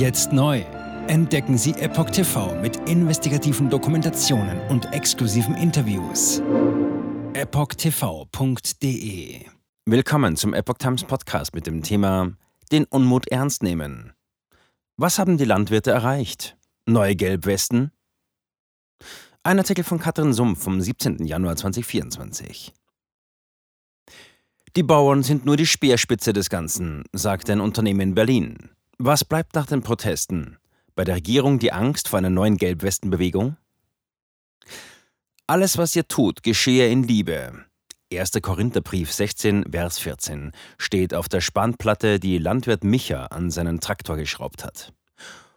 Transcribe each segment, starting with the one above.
Jetzt neu. Entdecken Sie Epoch TV mit investigativen Dokumentationen und exklusiven Interviews. EpochTV.de Willkommen zum Epoch Times Podcast mit dem Thema Den Unmut ernst nehmen. Was haben die Landwirte erreicht? Neue Gelbwesten? Ein Artikel von Katrin Sumpf vom 17. Januar 2024. Die Bauern sind nur die Speerspitze des Ganzen, sagte ein Unternehmen in Berlin. Was bleibt nach den Protesten? Bei der Regierung die Angst vor einer neuen Gelbwestenbewegung? Alles, was ihr tut, geschehe in Liebe. 1. Korintherbrief 16, Vers 14 steht auf der Spannplatte, die Landwirt Micha an seinen Traktor geschraubt hat.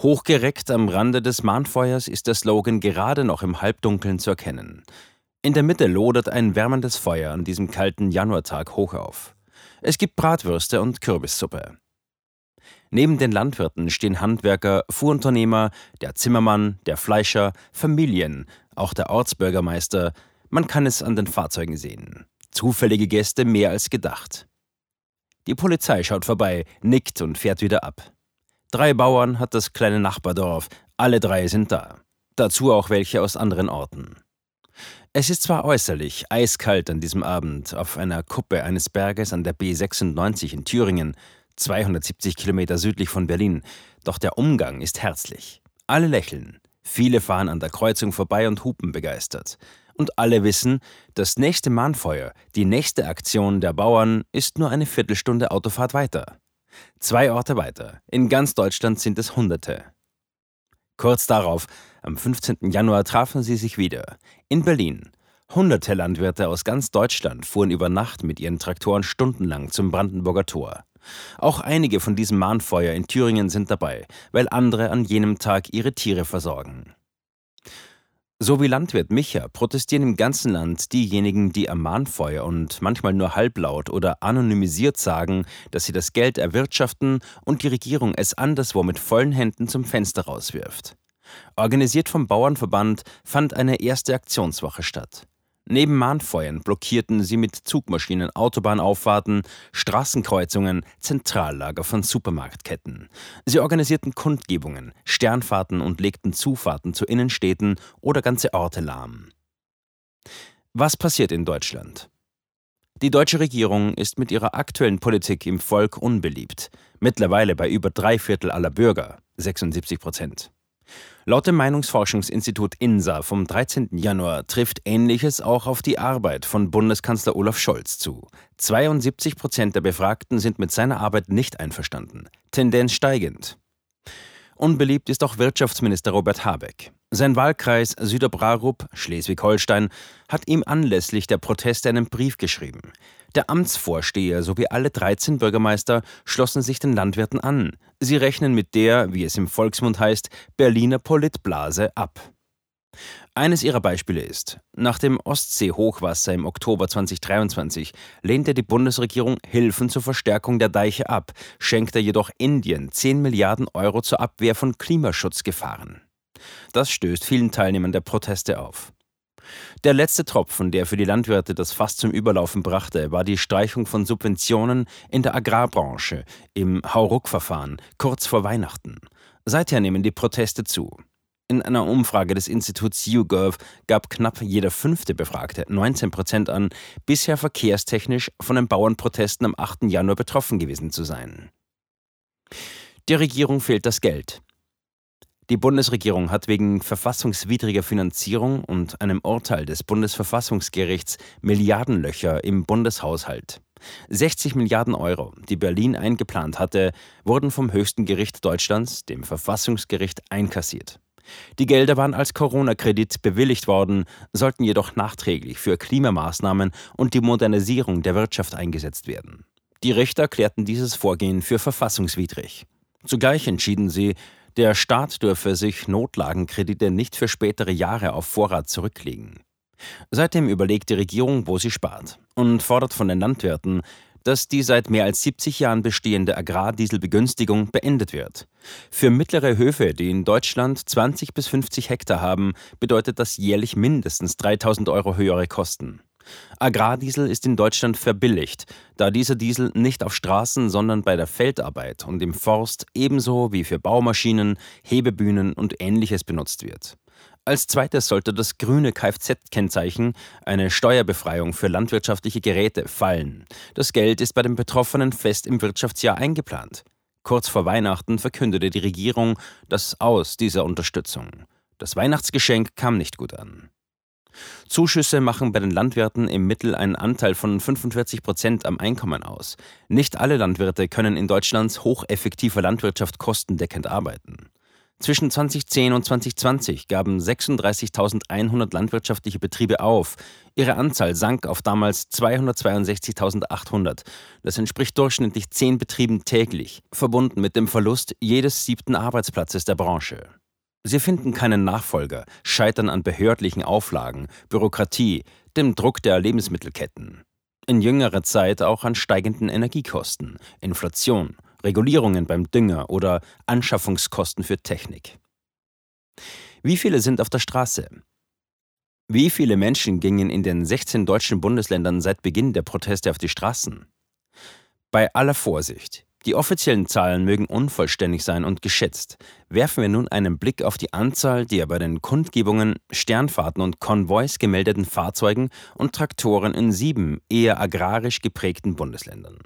Hochgereckt am Rande des Mahnfeuers ist der Slogan gerade noch im Halbdunkeln zu erkennen. In der Mitte lodert ein wärmendes Feuer an diesem kalten Januartag hoch auf. Es gibt Bratwürste und Kürbissuppe. Neben den Landwirten stehen Handwerker, Fuhrunternehmer, der Zimmermann, der Fleischer, Familien, auch der Ortsbürgermeister. Man kann es an den Fahrzeugen sehen. Zufällige Gäste mehr als gedacht. Die Polizei schaut vorbei, nickt und fährt wieder ab. Drei Bauern hat das kleine Nachbardorf, alle drei sind da. Dazu auch welche aus anderen Orten. Es ist zwar äußerlich eiskalt an diesem Abend auf einer Kuppe eines Berges an der B96 in Thüringen, 270 Kilometer südlich von Berlin, doch der Umgang ist herzlich. Alle lächeln, viele fahren an der Kreuzung vorbei und hupen begeistert. Und alle wissen, das nächste Mahnfeuer, die nächste Aktion der Bauern ist nur eine Viertelstunde Autofahrt weiter. Zwei Orte weiter, in ganz Deutschland sind es Hunderte. Kurz darauf, am 15. Januar, trafen sie sich wieder. In Berlin. Hunderte Landwirte aus ganz Deutschland fuhren über Nacht mit ihren Traktoren stundenlang zum Brandenburger Tor. Auch einige von diesem Mahnfeuer in Thüringen sind dabei, weil andere an jenem Tag ihre Tiere versorgen. So wie Landwirt Micha protestieren im ganzen Land diejenigen, die am Mahnfeuer und manchmal nur halblaut oder anonymisiert sagen, dass sie das Geld erwirtschaften und die Regierung es anderswo mit vollen Händen zum Fenster rauswirft. Organisiert vom Bauernverband fand eine erste Aktionswoche statt. Neben Mahnfeuern blockierten sie mit Zugmaschinen Autobahnauffahrten, Straßenkreuzungen, Zentrallager von Supermarktketten. Sie organisierten Kundgebungen, Sternfahrten und legten Zufahrten zu Innenstädten oder ganze Orte lahm. Was passiert in Deutschland? Die deutsche Regierung ist mit ihrer aktuellen Politik im Volk unbeliebt, mittlerweile bei über drei Viertel aller Bürger, 76 Prozent. Laut dem Meinungsforschungsinstitut INSA vom 13. Januar trifft Ähnliches auch auf die Arbeit von Bundeskanzler Olaf Scholz zu. 72 Prozent der Befragten sind mit seiner Arbeit nicht einverstanden. Tendenz steigend. Unbeliebt ist auch Wirtschaftsminister Robert Habeck. Sein Wahlkreis Süderbrarup, Schleswig-Holstein, hat ihm anlässlich der Proteste einen Brief geschrieben. Der Amtsvorsteher sowie alle 13 Bürgermeister schlossen sich den Landwirten an. Sie rechnen mit der, wie es im Volksmund heißt, Berliner Politblase ab. Eines ihrer Beispiele ist, nach dem Ostsee-Hochwasser im Oktober 2023 lehnte die Bundesregierung Hilfen zur Verstärkung der Deiche ab, schenkte jedoch Indien 10 Milliarden Euro zur Abwehr von Klimaschutzgefahren. Das stößt vielen Teilnehmern der Proteste auf. Der letzte Tropfen, der für die Landwirte das Fass zum Überlaufen brachte, war die Streichung von Subventionen in der Agrarbranche im Hauruck-Verfahren kurz vor Weihnachten. Seither nehmen die Proteste zu. In einer Umfrage des Instituts YouGov gab knapp jeder fünfte Befragte, 19 Prozent an, bisher verkehrstechnisch von den Bauernprotesten am 8. Januar betroffen gewesen zu sein. Der Regierung fehlt das Geld. Die Bundesregierung hat wegen verfassungswidriger Finanzierung und einem Urteil des Bundesverfassungsgerichts Milliardenlöcher im Bundeshaushalt. 60 Milliarden Euro, die Berlin eingeplant hatte, wurden vom höchsten Gericht Deutschlands, dem Verfassungsgericht, einkassiert. Die Gelder waren als Corona-Kredit bewilligt worden, sollten jedoch nachträglich für Klimamaßnahmen und die Modernisierung der Wirtschaft eingesetzt werden. Die Richter erklärten dieses Vorgehen für verfassungswidrig. Zugleich entschieden sie, der Staat dürfe sich Notlagenkredite nicht für spätere Jahre auf Vorrat zurücklegen. Seitdem überlegt die Regierung, wo sie spart und fordert von den Landwirten, dass die seit mehr als 70 Jahren bestehende Agrardieselbegünstigung beendet wird. Für mittlere Höfe, die in Deutschland 20 bis 50 Hektar haben, bedeutet das jährlich mindestens 3000 Euro höhere Kosten. Agrardiesel ist in Deutschland verbilligt, da dieser Diesel nicht auf Straßen, sondern bei der Feldarbeit und im Forst ebenso wie für Baumaschinen, Hebebühnen und ähnliches benutzt wird. Als zweites sollte das grüne Kfz-Kennzeichen, eine Steuerbefreiung für landwirtschaftliche Geräte, fallen. Das Geld ist bei den Betroffenen fest im Wirtschaftsjahr eingeplant. Kurz vor Weihnachten verkündete die Regierung das Aus dieser Unterstützung. Das Weihnachtsgeschenk kam nicht gut an. Zuschüsse machen bei den Landwirten im Mittel einen Anteil von 45 Prozent am Einkommen aus. Nicht alle Landwirte können in Deutschlands hocheffektiver Landwirtschaft kostendeckend arbeiten. Zwischen 2010 und 2020 gaben 36.100 landwirtschaftliche Betriebe auf. Ihre Anzahl sank auf damals 262.800. Das entspricht durchschnittlich zehn Betrieben täglich, verbunden mit dem Verlust jedes siebten Arbeitsplatzes der Branche. Sie finden keinen Nachfolger, scheitern an behördlichen Auflagen, Bürokratie, dem Druck der Lebensmittelketten. In jüngerer Zeit auch an steigenden Energiekosten, Inflation, Regulierungen beim Dünger oder Anschaffungskosten für Technik. Wie viele sind auf der Straße? Wie viele Menschen gingen in den 16 deutschen Bundesländern seit Beginn der Proteste auf die Straßen? Bei aller Vorsicht, die offiziellen Zahlen mögen unvollständig sein und geschätzt. Werfen wir nun einen Blick auf die Anzahl der bei den Kundgebungen, Sternfahrten und Konvois gemeldeten Fahrzeugen und Traktoren in sieben eher agrarisch geprägten Bundesländern.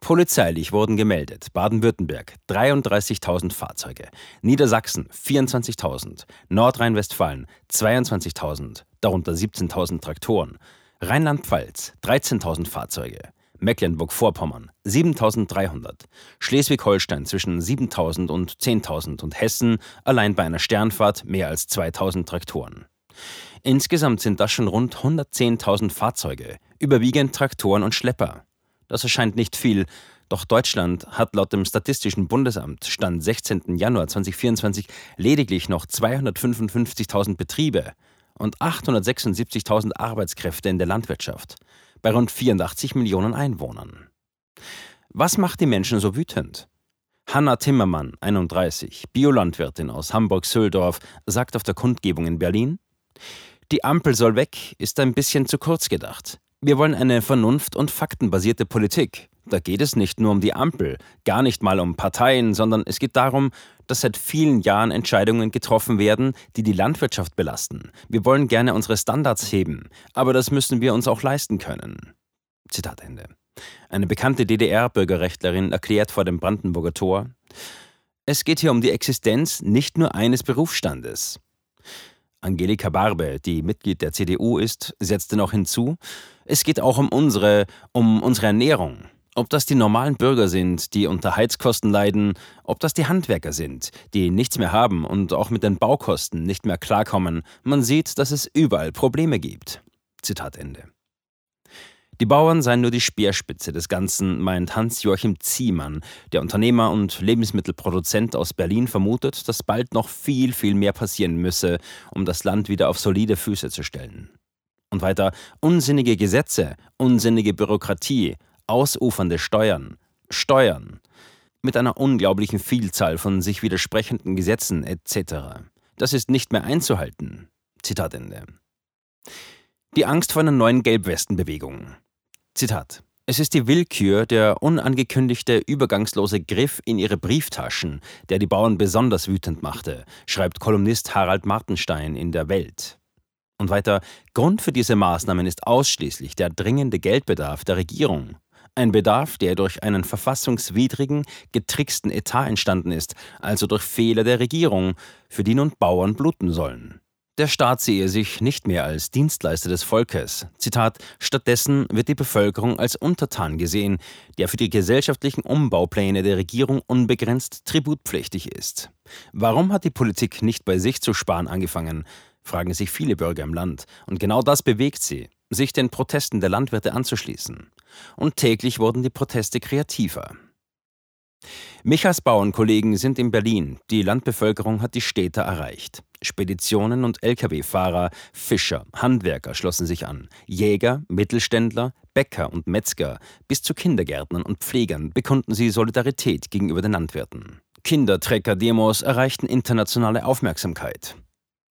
Polizeilich wurden gemeldet Baden-Württemberg 33.000 Fahrzeuge, Niedersachsen 24.000, Nordrhein-Westfalen 22.000, darunter 17.000 Traktoren, Rheinland-Pfalz 13.000 Fahrzeuge, Mecklenburg-Vorpommern 7300, Schleswig-Holstein zwischen 7000 und 10.000 und Hessen allein bei einer Sternfahrt mehr als 2000 Traktoren. Insgesamt sind das schon rund 110.000 Fahrzeuge, überwiegend Traktoren und Schlepper. Das erscheint nicht viel, doch Deutschland hat laut dem Statistischen Bundesamt Stand 16. Januar 2024 lediglich noch 255.000 Betriebe und 876.000 Arbeitskräfte in der Landwirtschaft bei rund 84 Millionen Einwohnern. Was macht die Menschen so wütend? Hanna Timmermann, 31, Biolandwirtin aus Hamburg-Söldorf, sagt auf der Kundgebung in Berlin: Die Ampel soll weg, ist ein bisschen zu kurz gedacht. Wir wollen eine vernunft- und faktenbasierte Politik. Da geht es nicht nur um die Ampel, gar nicht mal um Parteien, sondern es geht darum, dass seit vielen Jahren Entscheidungen getroffen werden, die die Landwirtschaft belasten. Wir wollen gerne unsere Standards heben, aber das müssen wir uns auch leisten können. Zitat Ende. Eine bekannte DDR-Bürgerrechtlerin erklärt vor dem Brandenburger Tor, es geht hier um die Existenz nicht nur eines Berufsstandes. Angelika Barbe, die Mitglied der CDU ist, setzte noch hinzu, es geht auch um unsere, um unsere Ernährung. Ob das die normalen Bürger sind, die unter Heizkosten leiden, ob das die Handwerker sind, die nichts mehr haben und auch mit den Baukosten nicht mehr klarkommen, man sieht, dass es überall Probleme gibt. Zitat Ende. Die Bauern seien nur die Speerspitze des Ganzen, meint Hans-Joachim Ziemann. Der Unternehmer und Lebensmittelproduzent aus Berlin vermutet, dass bald noch viel, viel mehr passieren müsse, um das Land wieder auf solide Füße zu stellen. Und weiter, unsinnige Gesetze, unsinnige Bürokratie, ausufernde Steuern, Steuern, mit einer unglaublichen Vielzahl von sich widersprechenden Gesetzen etc. Das ist nicht mehr einzuhalten. Zitat Ende. Die Angst vor einer neuen Gelbwestenbewegung. Zitat. Es ist die Willkür, der unangekündigte, übergangslose Griff in ihre Brieftaschen, der die Bauern besonders wütend machte, schreibt Kolumnist Harald Martenstein in der Welt. Und weiter, Grund für diese Maßnahmen ist ausschließlich der dringende Geldbedarf der Regierung. Ein Bedarf, der durch einen verfassungswidrigen, getricksten Etat entstanden ist, also durch Fehler der Regierung, für die nun Bauern bluten sollen. Der Staat sehe sich nicht mehr als Dienstleister des Volkes. Zitat: Stattdessen wird die Bevölkerung als Untertan gesehen, der für die gesellschaftlichen Umbaupläne der Regierung unbegrenzt tributpflichtig ist. Warum hat die Politik nicht bei sich zu sparen angefangen? fragen sich viele Bürger im Land. Und genau das bewegt sie, sich den Protesten der Landwirte anzuschließen. Und täglich wurden die Proteste kreativer. Michas Bauernkollegen sind in Berlin. Die Landbevölkerung hat die Städte erreicht. Speditionen und Lkw-Fahrer, Fischer, Handwerker schlossen sich an. Jäger, Mittelständler, Bäcker und Metzger bis zu Kindergärtnern und Pflegern bekunden sie Solidarität gegenüber den Landwirten. Kindertrecker-Demos erreichten internationale Aufmerksamkeit.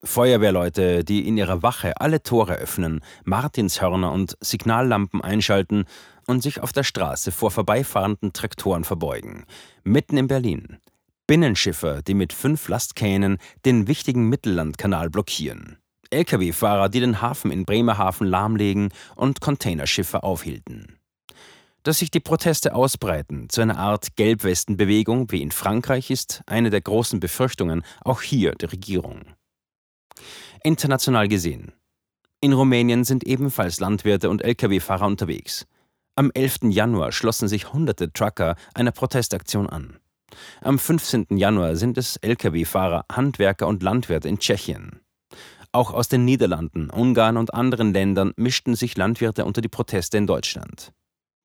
Feuerwehrleute, die in ihrer Wache alle Tore öffnen, Martinshörner und Signallampen einschalten und sich auf der Straße vor vorbeifahrenden Traktoren verbeugen. Mitten in Berlin. Binnenschiffer, die mit fünf Lastkähnen den wichtigen Mittellandkanal blockieren. Lkw-Fahrer, die den Hafen in Bremerhaven lahmlegen und Containerschiffe aufhielten. Dass sich die Proteste ausbreiten zu einer Art Gelbwestenbewegung wie in Frankreich ist eine der großen Befürchtungen auch hier der Regierung. International gesehen. In Rumänien sind ebenfalls Landwirte und Lkw-Fahrer unterwegs. Am 11. Januar schlossen sich hunderte Trucker einer Protestaktion an. Am 15. Januar sind es Lkw-Fahrer, Handwerker und Landwirte in Tschechien. Auch aus den Niederlanden, Ungarn und anderen Ländern mischten sich Landwirte unter die Proteste in Deutschland.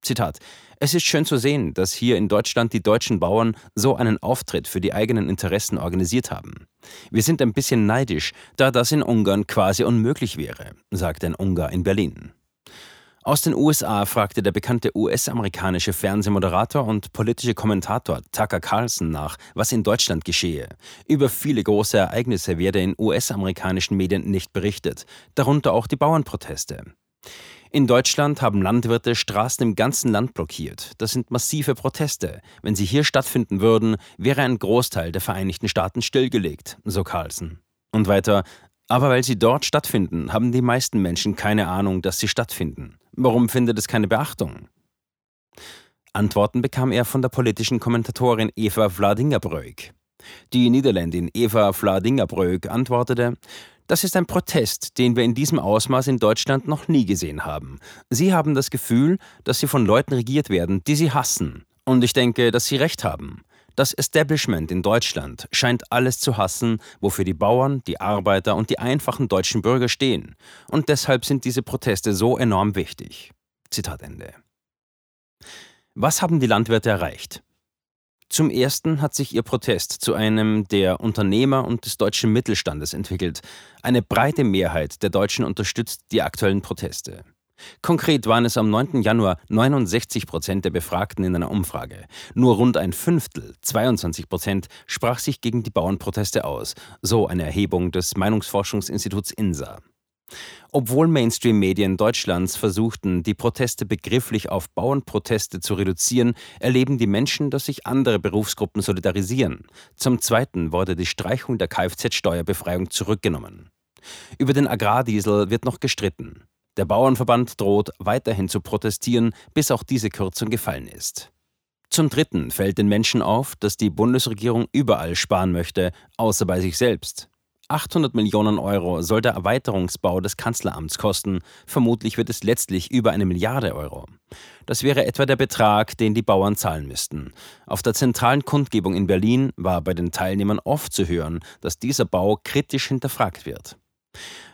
Zitat: Es ist schön zu sehen, dass hier in Deutschland die deutschen Bauern so einen Auftritt für die eigenen Interessen organisiert haben. Wir sind ein bisschen neidisch, da das in Ungarn quasi unmöglich wäre, sagte ein Ungar in Berlin. Aus den USA fragte der bekannte US-amerikanische Fernsehmoderator und politische Kommentator Tucker Carlson nach, was in Deutschland geschehe. Über viele große Ereignisse werde in US-amerikanischen Medien nicht berichtet, darunter auch die Bauernproteste. In Deutschland haben Landwirte Straßen im ganzen Land blockiert. Das sind massive Proteste. Wenn sie hier stattfinden würden, wäre ein Großteil der Vereinigten Staaten stillgelegt, so Carlson. Und weiter, aber weil sie dort stattfinden, haben die meisten Menschen keine Ahnung, dass sie stattfinden. Warum findet es keine Beachtung? Antworten bekam er von der politischen Kommentatorin Eva Vladingerbreuk. Die Niederländin Eva Vladingerbreuk antwortete, das ist ein Protest, den wir in diesem Ausmaß in Deutschland noch nie gesehen haben. Sie haben das Gefühl, dass sie von Leuten regiert werden, die sie hassen. Und ich denke, dass sie recht haben. Das Establishment in Deutschland scheint alles zu hassen, wofür die Bauern, die Arbeiter und die einfachen deutschen Bürger stehen. Und deshalb sind diese Proteste so enorm wichtig. Zitat Ende. Was haben die Landwirte erreicht? Zum ersten hat sich ihr Protest zu einem der Unternehmer und des deutschen Mittelstandes entwickelt. Eine breite Mehrheit der Deutschen unterstützt die aktuellen Proteste. Konkret waren es am 9. Januar 69 Prozent der Befragten in einer Umfrage. Nur rund ein Fünftel, 22 Prozent, sprach sich gegen die Bauernproteste aus, so eine Erhebung des Meinungsforschungsinstituts INSA. Obwohl Mainstream-Medien Deutschlands versuchten, die Proteste begrifflich auf Bauernproteste zu reduzieren, erleben die Menschen, dass sich andere Berufsgruppen solidarisieren. Zum Zweiten wurde die Streichung der Kfz-Steuerbefreiung zurückgenommen. Über den Agrardiesel wird noch gestritten. Der Bauernverband droht weiterhin zu protestieren, bis auch diese Kürzung gefallen ist. Zum Dritten fällt den Menschen auf, dass die Bundesregierung überall sparen möchte, außer bei sich selbst. 800 Millionen Euro soll der Erweiterungsbau des Kanzleramts kosten. Vermutlich wird es letztlich über eine Milliarde Euro. Das wäre etwa der Betrag, den die Bauern zahlen müssten. Auf der zentralen Kundgebung in Berlin war bei den Teilnehmern oft zu hören, dass dieser Bau kritisch hinterfragt wird.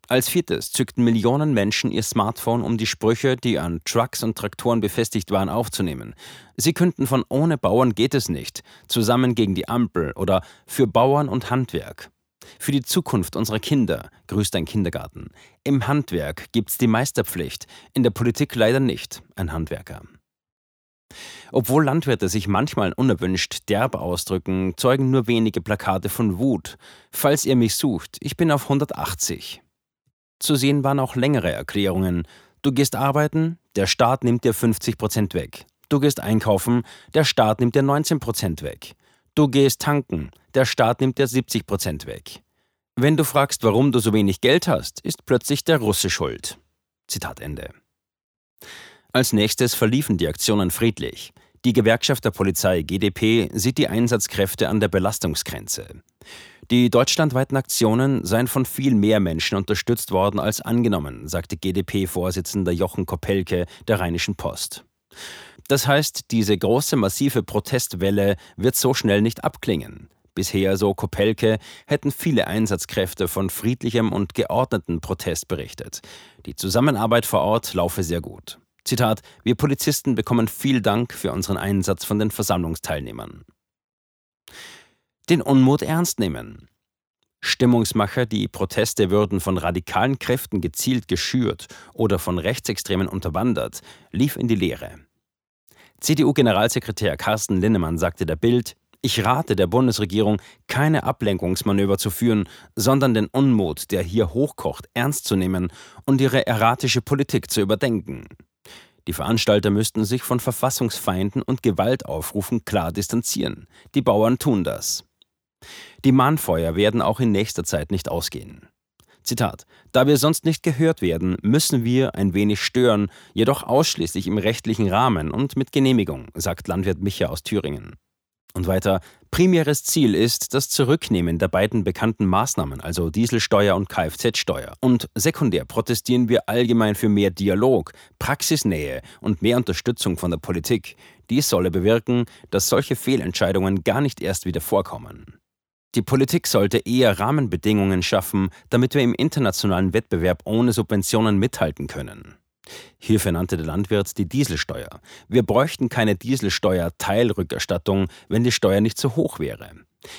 Als viertes zückten Millionen Menschen ihr Smartphone, um die Sprüche, die an Trucks und Traktoren befestigt waren, aufzunehmen. Sie künden von Ohne Bauern geht es nicht, zusammen gegen die Ampel oder für Bauern und Handwerk. Für die Zukunft unserer Kinder, grüßt ein Kindergarten. Im Handwerk gibt's die Meisterpflicht, in der Politik leider nicht, ein Handwerker. Obwohl Landwirte sich manchmal unerwünscht derb ausdrücken, zeugen nur wenige Plakate von Wut. Falls ihr mich sucht, ich bin auf 180. Zu sehen waren auch längere Erklärungen. Du gehst arbeiten, der Staat nimmt dir 50 Prozent weg. Du gehst einkaufen, der Staat nimmt dir 19 Prozent weg. Du gehst tanken, der Staat nimmt dir 70 Prozent weg. Wenn du fragst, warum du so wenig Geld hast, ist plötzlich der Russe schuld. Zitat Ende. Als nächstes verliefen die Aktionen friedlich. Die Gewerkschaft der Polizei GdP sieht die Einsatzkräfte an der Belastungsgrenze. Die deutschlandweiten Aktionen seien von viel mehr Menschen unterstützt worden als angenommen, sagte GdP-Vorsitzender Jochen Kopelke der Rheinischen Post. Das heißt, diese große massive Protestwelle wird so schnell nicht abklingen. Bisher, so Kopelke, hätten viele Einsatzkräfte von friedlichem und geordneten Protest berichtet. Die Zusammenarbeit vor Ort laufe sehr gut. Zitat: Wir Polizisten bekommen viel Dank für unseren Einsatz von den Versammlungsteilnehmern den Unmut ernst nehmen. Stimmungsmacher, die Proteste würden von radikalen Kräften gezielt geschürt oder von Rechtsextremen unterwandert, lief in die Leere. CDU-Generalsekretär Carsten Linnemann sagte der Bild, Ich rate der Bundesregierung, keine Ablenkungsmanöver zu führen, sondern den Unmut, der hier hochkocht, ernst zu nehmen und ihre erratische Politik zu überdenken. Die Veranstalter müssten sich von Verfassungsfeinden und Gewaltaufrufen klar distanzieren. Die Bauern tun das. Die Mahnfeuer werden auch in nächster Zeit nicht ausgehen. Zitat: Da wir sonst nicht gehört werden, müssen wir ein wenig stören, jedoch ausschließlich im rechtlichen Rahmen und mit Genehmigung, sagt Landwirt Micha aus Thüringen. Und weiter, primäres Ziel ist das Zurücknehmen der beiden bekannten Maßnahmen, also Dieselsteuer und Kfz-Steuer. Und sekundär protestieren wir allgemein für mehr Dialog, Praxisnähe und mehr Unterstützung von der Politik. Dies solle bewirken, dass solche Fehlentscheidungen gar nicht erst wieder vorkommen. Die Politik sollte eher Rahmenbedingungen schaffen, damit wir im internationalen Wettbewerb ohne Subventionen mithalten können. Hierfür nannte der Landwirt die Dieselsteuer. Wir bräuchten keine Dieselsteuer-Teilrückerstattung, wenn die Steuer nicht so hoch wäre.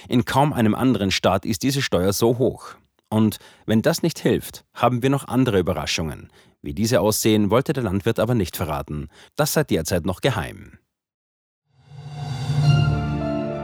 In kaum einem anderen Staat ist diese Steuer so hoch. Und wenn das nicht hilft, haben wir noch andere Überraschungen. Wie diese aussehen, wollte der Landwirt aber nicht verraten. Das sei derzeit noch geheim.